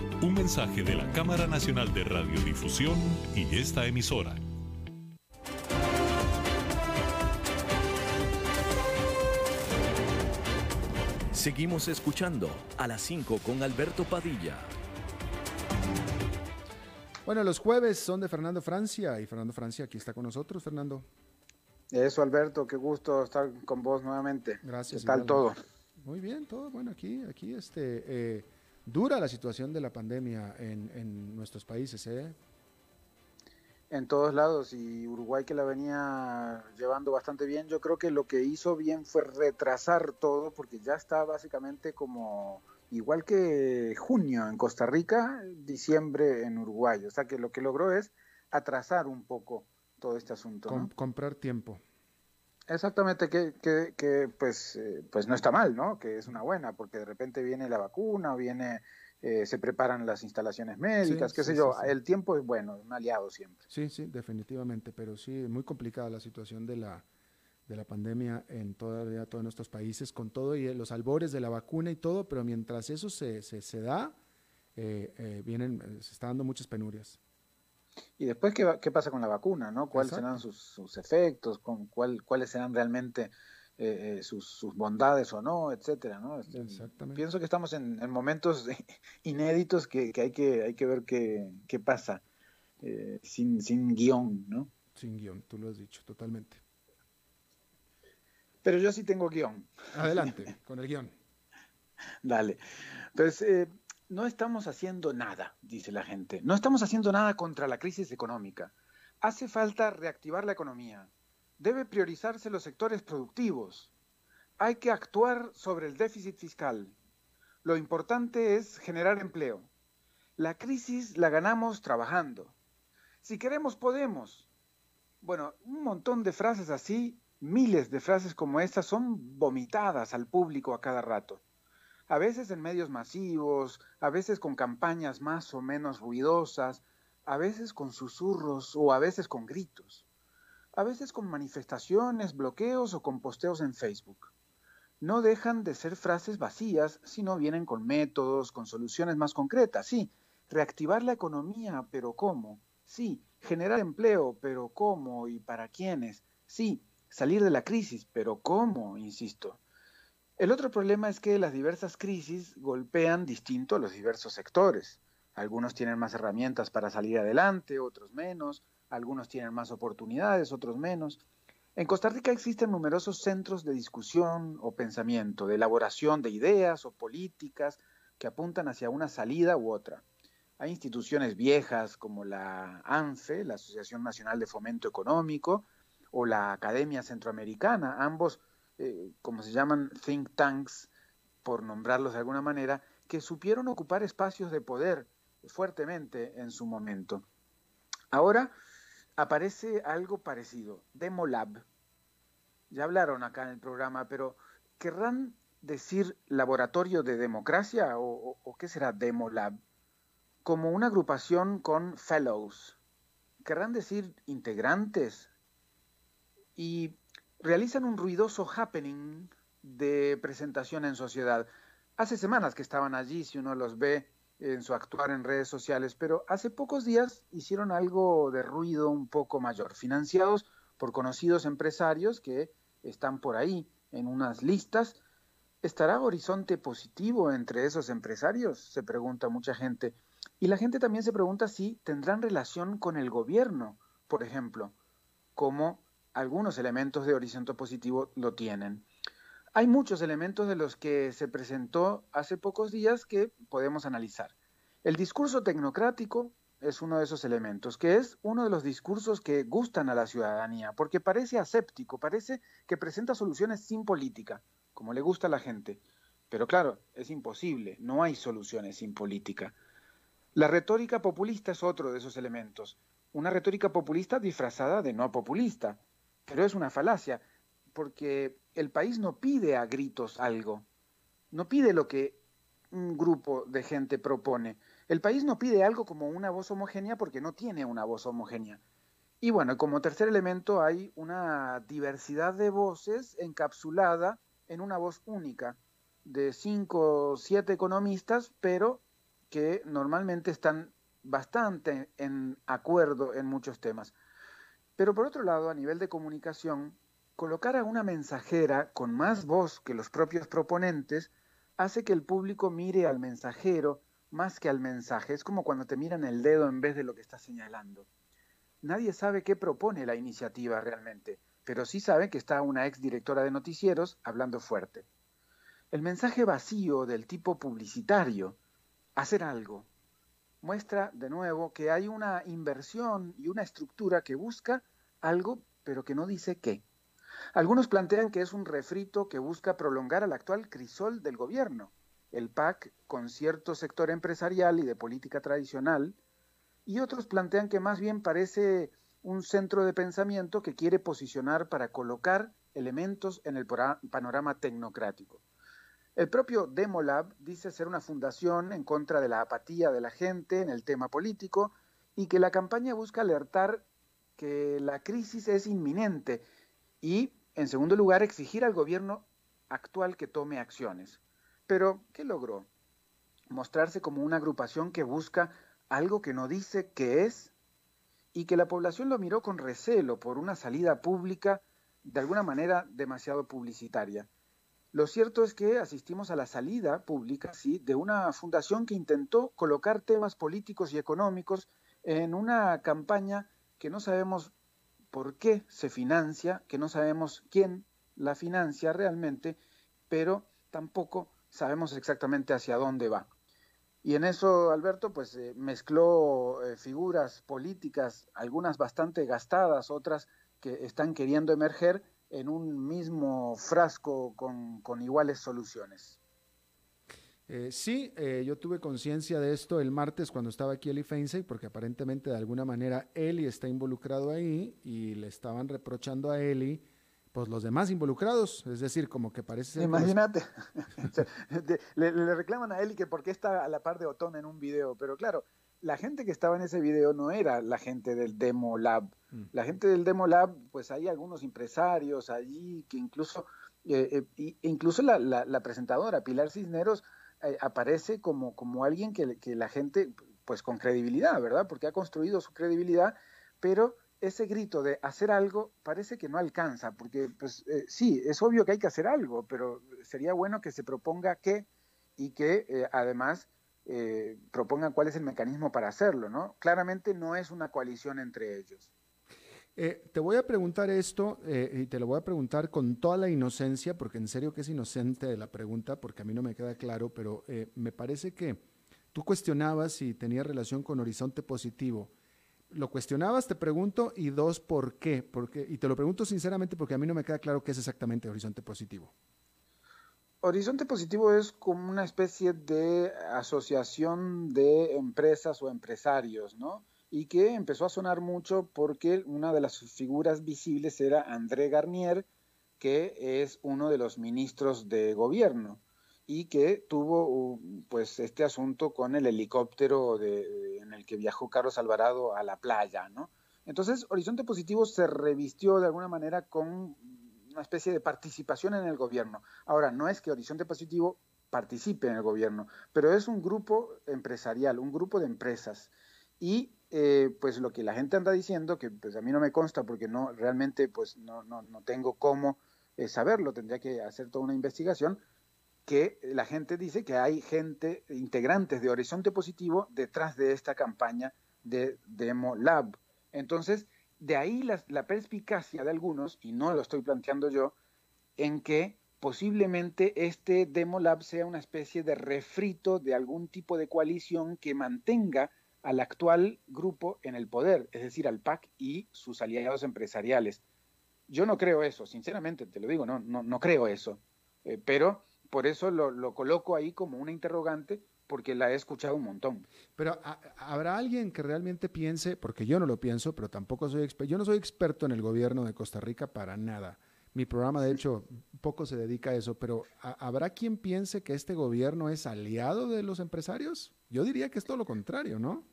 Un mensaje de la Cámara Nacional de Radiodifusión y esta emisora. Seguimos escuchando a las 5 con Alberto Padilla. Bueno, los jueves son de Fernando Francia y Fernando Francia aquí está con nosotros, Fernando. Eso, Alberto, qué gusto estar con vos nuevamente. Gracias. ¿Qué tal todo? Muy bien, todo bueno aquí, aquí este, eh, dura la situación de la pandemia en, nuestros países, ¿eh? en todos lados y Uruguay que la venía llevando bastante bien, yo creo que lo que hizo bien fue retrasar todo porque ya está básicamente como igual que junio en Costa Rica, diciembre en Uruguay, o sea que lo que logró es atrasar un poco todo este asunto. ¿no? comprar tiempo. Exactamente, que, que, que pues, eh, pues no está mal, ¿no? Que es una buena, porque de repente viene la vacuna, viene eh, se preparan las instalaciones médicas, qué sé yo, el tiempo es bueno, un aliado siempre. Sí, sí, definitivamente, pero sí, es muy complicada la situación de la, de la pandemia en todavía todos nuestros países, con todo y los albores de la vacuna y todo, pero mientras eso se, se, da, eh, eh, vienen, se están dando muchas penurias. Y después, ¿qué, qué pasa con la vacuna? ¿no? ¿Cuáles serán sus, sus efectos? Con cuál, ¿Cuáles serán realmente eh, eh, sus, sus, bondades o no, etcétera, ¿no? Este, pienso que estamos en, momentos inéditos que, que, hay que hay que ver qué, qué pasa eh, sin, sin guion, ¿no? Sin guion, tú lo has dicho, totalmente. Pero yo sí tengo guion. Adelante, con el guion. Dale. Entonces, no estamos haciendo nada, dice la gente. No estamos haciendo nada contra la crisis económica. Hace falta reactivar la economía debe priorizarse los sectores productivos. Hay que actuar sobre el déficit fiscal. Lo importante es generar empleo. La crisis la ganamos trabajando. Si queremos, podemos. Bueno, un montón de frases así, miles de frases como estas son vomitadas al público a cada rato. A veces en medios masivos, a veces con campañas más o menos ruidosas, a veces con susurros o a veces con gritos a veces con manifestaciones, bloqueos o con posteos en Facebook. No dejan de ser frases vacías, sino vienen con métodos, con soluciones más concretas. Sí, reactivar la economía, pero ¿cómo? Sí, generar empleo, pero ¿cómo y para quiénes? Sí, salir de la crisis, pero ¿cómo? Insisto. El otro problema es que las diversas crisis golpean distinto a los diversos sectores. Algunos tienen más herramientas para salir adelante, otros menos algunos tienen más oportunidades, otros menos. En Costa Rica existen numerosos centros de discusión o pensamiento, de elaboración de ideas o políticas que apuntan hacia una salida u otra. Hay instituciones viejas como la ANFE, la Asociación Nacional de Fomento Económico, o la Academia Centroamericana, ambos, eh, como se llaman, think tanks, por nombrarlos de alguna manera, que supieron ocupar espacios de poder fuertemente en su momento. Ahora, aparece algo parecido, Demolab. Ya hablaron acá en el programa, pero ¿querrán decir laboratorio de democracia o, qué será Demolab? Como una agrupación con fellows. ¿Querrán decir integrantes? Y realizan un ruidoso happening de presentación en sociedad. Hace semanas que estaban allí, si uno los ve en su actuar en redes sociales, pero hace pocos días hicieron algo de ruido un poco mayor, financiados por conocidos empresarios que están por ahí en unas listas. ¿Estará Horizonte positivo entre esos empresarios? Se pregunta mucha gente. Y la gente también se pregunta si tendrán relación con el gobierno, por ejemplo, como algunos elementos de Horizonte positivo lo tienen. Hay muchos elementos de los que se presentó hace pocos días que podemos analizar. El discurso tecnocrático es uno de esos elementos, que es uno de los discursos que gustan a la ciudadanía, porque parece aséptico, parece que presenta soluciones sin política, como le gusta a la gente. Pero claro, es imposible, no hay soluciones sin política. La retórica populista es otro de esos elementos, una retórica populista disfrazada de no populista, pero es una falacia porque el país no pide a gritos algo, no pide lo que un grupo de gente propone. El país no pide algo como una voz homogénea porque no tiene una voz homogénea. Y bueno, como tercer elemento hay una diversidad de voces encapsulada en una voz única de cinco o siete economistas, pero que normalmente están bastante en acuerdo en muchos temas. Pero por otro lado, a nivel de comunicación, Colocar a una mensajera con más voz que los propios proponentes hace que el público mire al mensajero más que al mensaje. Es como cuando te miran el dedo en vez de lo que estás señalando. Nadie sabe qué propone la iniciativa realmente, pero sí sabe que está una ex directora de noticieros hablando fuerte. El mensaje vacío del tipo publicitario, hacer algo, muestra de nuevo que hay una inversión y una estructura que busca algo, pero que no dice qué. Algunos plantean que es un refrito que busca prolongar al actual crisol del gobierno, el PAC con cierto sector empresarial y de política tradicional, y otros plantean que más bien parece un centro de pensamiento que quiere posicionar para colocar elementos en el panorama tecnocrático. El propio Demolab dice ser una fundación en contra de la apatía de la gente en el tema político y que la campaña busca alertar que la crisis es inminente y, en segundo lugar, exigir al gobierno actual que tome acciones. Pero, ¿qué logró? Mostrarse como una agrupación que busca algo que no dice qué es y que la población lo miró con recelo por una salida pública de alguna manera demasiado publicitaria. Lo cierto es que asistimos a la salida pública, sí, de una fundación que intentó colocar temas políticos y económicos en una campaña que no sabemos por qué se financia, que no sabemos quién la financia realmente, pero tampoco sabemos exactamente hacia dónde va. Y en eso, Alberto, pues eh, mezcló eh, figuras políticas, algunas bastante gastadas, otras que están queriendo emerger, en un mismo frasco con, iguales soluciones. Eh, sí, eh, yo tuve conciencia de esto el martes cuando estaba aquí Eli Feinsey, porque aparentemente de alguna manera Eli está involucrado ahí y le estaban reprochando a Eli pues los demás involucrados, es decir, como que parece ser... Imagínate, le, reclaman a Eli que por qué está a la par de Otón en un video, pero claro, la gente que estaba en ese video no era la gente del Demo Lab. Mm. La gente del Demo Lab, pues hay algunos empresarios allí que incluso, eh, eh, incluso la, presentadora Pilar Cisneros eh, aparece como, como alguien que, que, la gente, pues con credibilidad, ¿verdad? Porque ha construido su credibilidad, pero ese grito de hacer algo parece que no alcanza, porque pues sí, es obvio que hay que hacer algo, pero sería bueno que se proponga qué y que además eh, propongan cuál es el mecanismo para hacerlo, ¿no? Claramente no es una coalición entre ellos. Eh, te voy a preguntar esto eh, y te lo voy a preguntar con toda la inocencia, porque en serio que es inocente de la pregunta, porque a mí no me queda claro, pero me parece que tú cuestionabas si tenía relación con Horizonte Positivo. ¿Lo cuestionabas, te pregunto? Y dos, ¿por qué? Porque, y te lo pregunto sinceramente porque a mí no me queda claro qué es exactamente Horizonte Positivo. Horizonte Positivo es como una especie de asociación de empresas o empresarios, ¿no? Y que empezó a sonar mucho porque una de las figuras visibles era André Garnier, que es uno de los ministros de gobierno y que tuvo pues este asunto con el helicóptero en el que viajó Carlos Alvarado a la playa, ¿no? Entonces, Horizonte Positivo se revistió de alguna manera con una especie de participación en el gobierno. Ahora, no es que Horizonte Positivo participe en el gobierno, pero es un grupo empresarial, un grupo de empresas. Y eh, pues lo que la gente anda diciendo, que pues a mí no me consta porque no realmente pues no, no, no tengo cómo eh, saberlo, tendría que hacer toda una investigación, que la gente dice que hay gente, integrantes de Horizonte Positivo detrás de esta campaña de Demo Lab. Entonces, de ahí la, perspicacia de algunos, y no lo estoy planteando yo, en que posiblemente este Demo Lab sea una especie de refrito de algún tipo de coalición que mantenga al actual grupo en el poder, es decir, al PAC y sus aliados empresariales. Yo no creo eso, sinceramente, te lo digo, no, no, no creo eso, eh, pero por eso lo, lo, coloco ahí como una interrogante, porque la he escuchado un montón. Pero habrá alguien que realmente piense, porque yo no lo pienso, pero tampoco soy experto, yo no soy experto en el gobierno de Costa Rica para nada. Mi programa, de hecho, poco se dedica a eso, pero ¿habrá quien piense que este gobierno es aliado de los empresarios? Yo diría que es todo lo contrario, ¿no?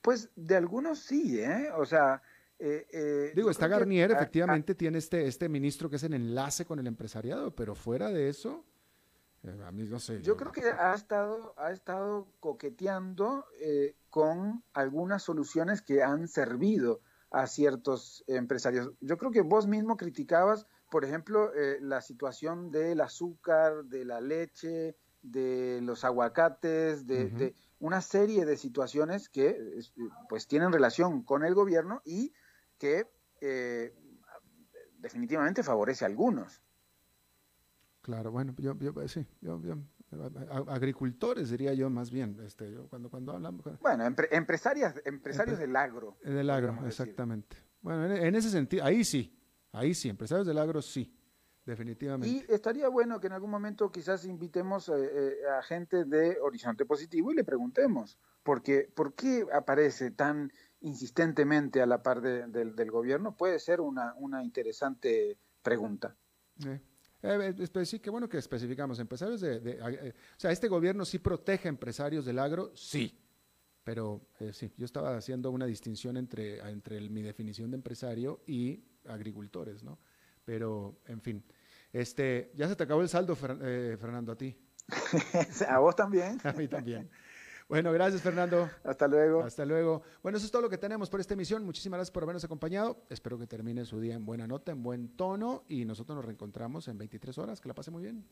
Pues de algunos sí, ¿eh? O sea... Eh, eh, Digo, está Garnier, efectivamente, tiene este, este ministro que es el enlace con el empresariado, pero fuera de eso, eh, yo, creo que ha estado, ha estado coqueteando eh, con algunas soluciones que han servido a ciertos empresarios. Yo creo que vos mismo criticabas, por ejemplo, eh, la situación del azúcar, de la leche, de los aguacates, de, una serie de situaciones que pues tienen relación con el gobierno y que definitivamente favorece a algunos. Claro, bueno, yo, yo sí, yo, agricultores, diría yo más bien, este, cuando, cuando hablamos... Bueno, empresarias, empresarios del agro. Del agro, exactamente. Bueno, en, ese sentido, ahí sí, ahí sí, empresarios del agro sí, definitivamente. Y estaría bueno que en algún momento quizás invitemos eh, eh, a gente de Horizonte Positivo y le preguntemos, porque, ¿por qué aparece tan insistentemente a la par del gobierno? Puede ser una, una interesante pregunta. Eh. Eh, eh sí, qué bueno que especificamos. Empresarios de, eh, o sea, este gobierno sí protege a empresarios del agro, sí. Pero sí, yo estaba haciendo una distinción entre, entre mi definición de empresario y agricultores, ¿no? Pero, en fin. Este, ya se te acabó el saldo, Fernando, a ti. a vos también. a mí también. Bueno, gracias Fernando. Hasta luego. Hasta luego. Bueno, eso es todo lo que tenemos por esta emisión. Muchísimas gracias por habernos acompañado. Espero que termine su día en buena nota, en buen tono y nosotros nos reencontramos en 23 horas. Que la pase muy bien.